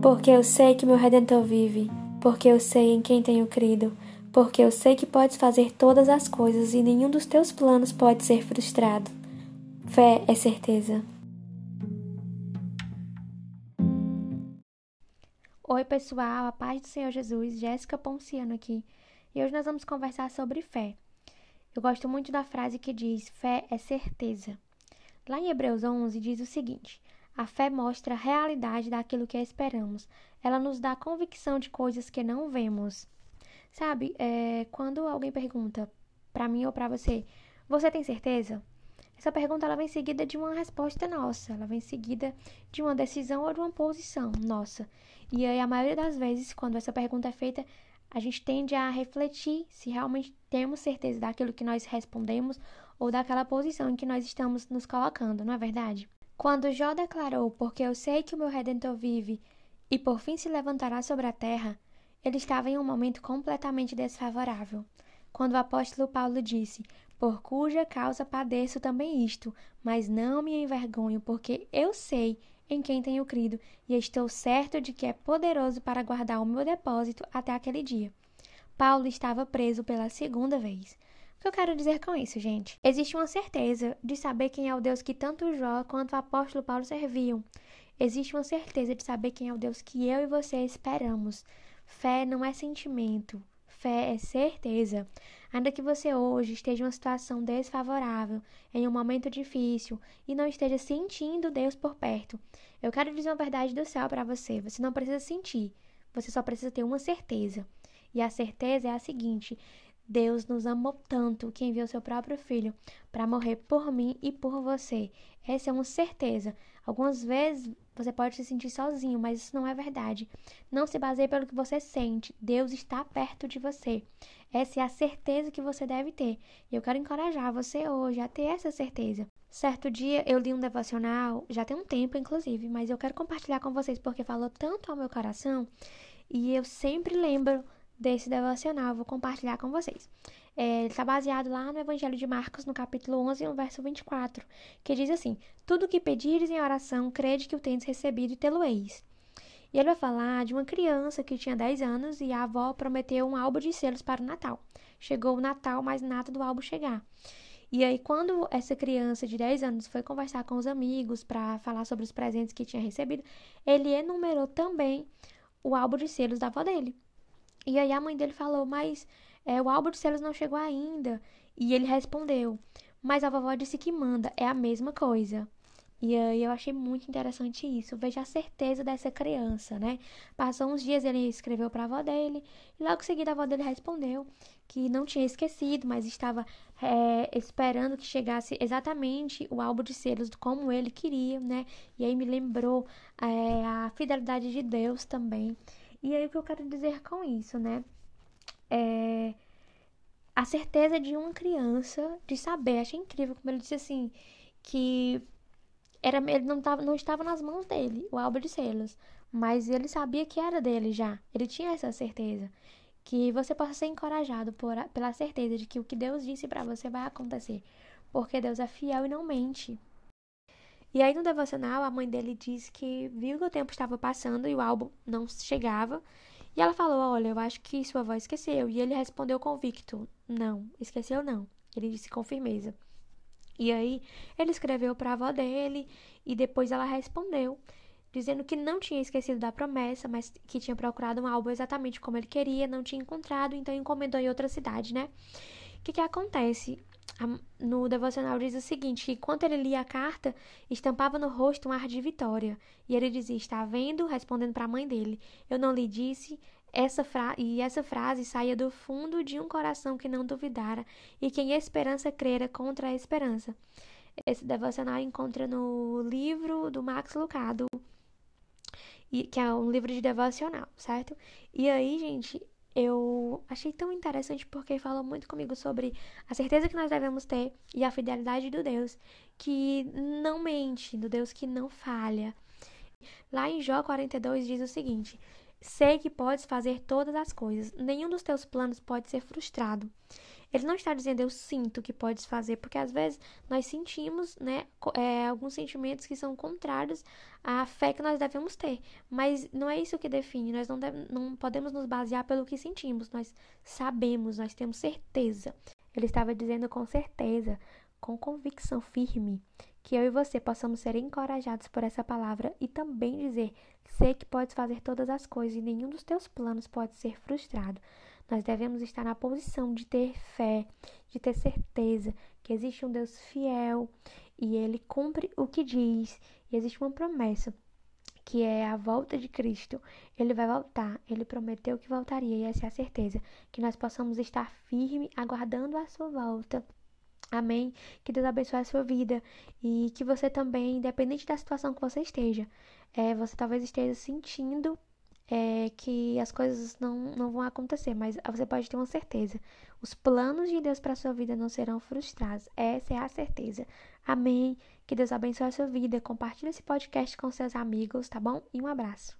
Porque eu sei que meu Redentor vive, porque eu sei em quem tenho crido, porque eu sei que podes fazer todas as coisas e nenhum dos teus planos pode ser frustrado. Fé é certeza. Oi, pessoal, a paz do Senhor Jesus, Jéssica Ponciano aqui. E hoje nós vamos conversar sobre fé. Eu gosto muito da frase que diz: fé é certeza. Lá em Hebreus 11 diz o seguinte: a fé mostra a realidade daquilo que esperamos. Ela nos dá convicção de coisas que não vemos. Sabe, é, quando alguém pergunta para mim ou para você, você tem certeza? Essa pergunta ela vem seguida de uma resposta nossa, ela vem seguida de uma decisão ou de uma posição nossa. E aí, a maioria das vezes, quando essa pergunta é feita, a gente tende a refletir se realmente temos certeza daquilo que nós respondemos ou daquela posição em que nós estamos nos colocando, não é verdade? Quando Jó declarou: Porque eu sei que o meu redentor vive e por fim se levantará sobre a terra, ele estava em um momento completamente desfavorável. Quando o apóstolo Paulo disse: Por cuja causa padeço também isto, mas não me envergonho, porque eu sei em quem tenho crido e estou certo de que é poderoso para guardar o meu depósito até aquele dia. Paulo estava preso pela segunda vez. O que eu quero dizer com isso, gente? Existe uma certeza de saber quem é o Deus que tanto Jó quanto o apóstolo Paulo serviam. Existe uma certeza de saber quem é o Deus que eu e você esperamos. Fé não é sentimento, fé é certeza. Ainda que você hoje esteja em uma situação desfavorável, em um momento difícil e não esteja sentindo Deus por perto, eu quero dizer uma verdade do céu para você. Você não precisa sentir, você só precisa ter uma certeza. E a certeza é a seguinte: Deus nos amou tanto que enviou seu próprio filho para morrer por mim e por você. Essa é uma certeza. Algumas vezes você pode se sentir sozinho, mas isso não é verdade. Não se baseie pelo que você sente. Deus está perto de você. Essa é a certeza que você deve ter. E eu quero encorajar você hoje a ter essa certeza. Certo dia eu li um devocional, já tem um tempo inclusive, mas eu quero compartilhar com vocês porque falou tanto ao meu coração e eu sempre lembro desse devocional, vou compartilhar com vocês. É, ele está baseado lá no Evangelho de Marcos, no capítulo 11, no verso 24, que diz assim: Tudo o que pedires em oração, crede que o tendes recebido e tê-lo-eis. E ele vai falar de uma criança que tinha 10 anos e a avó prometeu um álbum de selos para o Natal. Chegou o Natal, mas nada do álbum chegar. E aí, quando essa criança de 10 anos foi conversar com os amigos para falar sobre os presentes que tinha recebido, ele enumerou também o álbum de selos da avó dele. E aí a mãe dele falou: Mas é, o álbum de selos não chegou ainda. E ele respondeu: Mas a vovó disse que manda, é a mesma coisa. E aí eu achei muito interessante isso. Veja a certeza dessa criança, né? Passou uns dias, ele escreveu para a avó dele, e logo em seguida a avó dele respondeu que não tinha esquecido, mas estava é, esperando que chegasse exatamente o álbum de selos como ele queria, né? E aí me lembrou é, a fidelidade de Deus também. E aí o que eu quero dizer com isso, né? É a certeza de uma criança de saber. Achei incrível como ele disse assim que era ele não, tava, não estava nas mãos dele, o álbum de selos, mas ele sabia que era dele já. Ele tinha essa certeza. Que você possa ser encorajado por, pela certeza de que o que Deus disse para você vai acontecer. Porque Deus é fiel e não mente. E aí no devocional, a mãe dele disse que viu que o tempo estava passando e o álbum não chegava. E ela falou: Olha, eu acho que sua avó esqueceu. E ele respondeu convicto: Não, esqueceu não. Ele disse com firmeza. E aí ele escreveu para a avó dele e depois ela respondeu, dizendo que não tinha esquecido da promessa, mas que tinha procurado um álbum exatamente como ele queria, não tinha encontrado, então encomendou em outra cidade, né? O que, que acontece? No devocional diz o seguinte: que enquanto ele lia a carta, estampava no rosto um ar de vitória. E ele dizia: Está vendo? Respondendo para a mãe dele: Eu não lhe disse, essa fra e essa frase saía do fundo de um coração que não duvidara e que em esperança crera contra a esperança. Esse devocional encontra no livro do Max Lucado, que é um livro de devocional, certo? E aí, gente, eu achei tão interessante porque falou muito comigo sobre a certeza que nós devemos ter e a fidelidade do Deus que não mente, do Deus que não falha. Lá em Jó 42 diz o seguinte: sei que podes fazer todas as coisas. Nenhum dos teus planos pode ser frustrado. Ele não está dizendo eu sinto que podes fazer, porque às vezes nós sentimos, né, é, alguns sentimentos que são contrários à fé que nós devemos ter. Mas não é isso que define. Nós não, deve, não podemos nos basear pelo que sentimos. Nós sabemos, nós temos certeza. Ele estava dizendo com certeza, com convicção firme, que eu e você possamos ser encorajados por essa palavra e também dizer: sei que podes fazer todas as coisas e nenhum dos teus planos pode ser frustrado. Nós devemos estar na posição de ter fé, de ter certeza que existe um Deus fiel e ele cumpre o que diz, e existe uma promessa que é a volta de Cristo. Ele vai voltar, ele prometeu que voltaria, e essa é a certeza, que nós possamos estar firme aguardando a sua volta. Amém. Que Deus abençoe a sua vida e que você também, independente da situação que você esteja, é, você talvez esteja sentindo é, que as coisas não, não vão acontecer, mas você pode ter uma certeza: os planos de Deus para sua vida não serão frustrados. Essa é a certeza. Amém. Que Deus abençoe a sua vida. Compartilhe esse podcast com seus amigos, tá bom? E um abraço.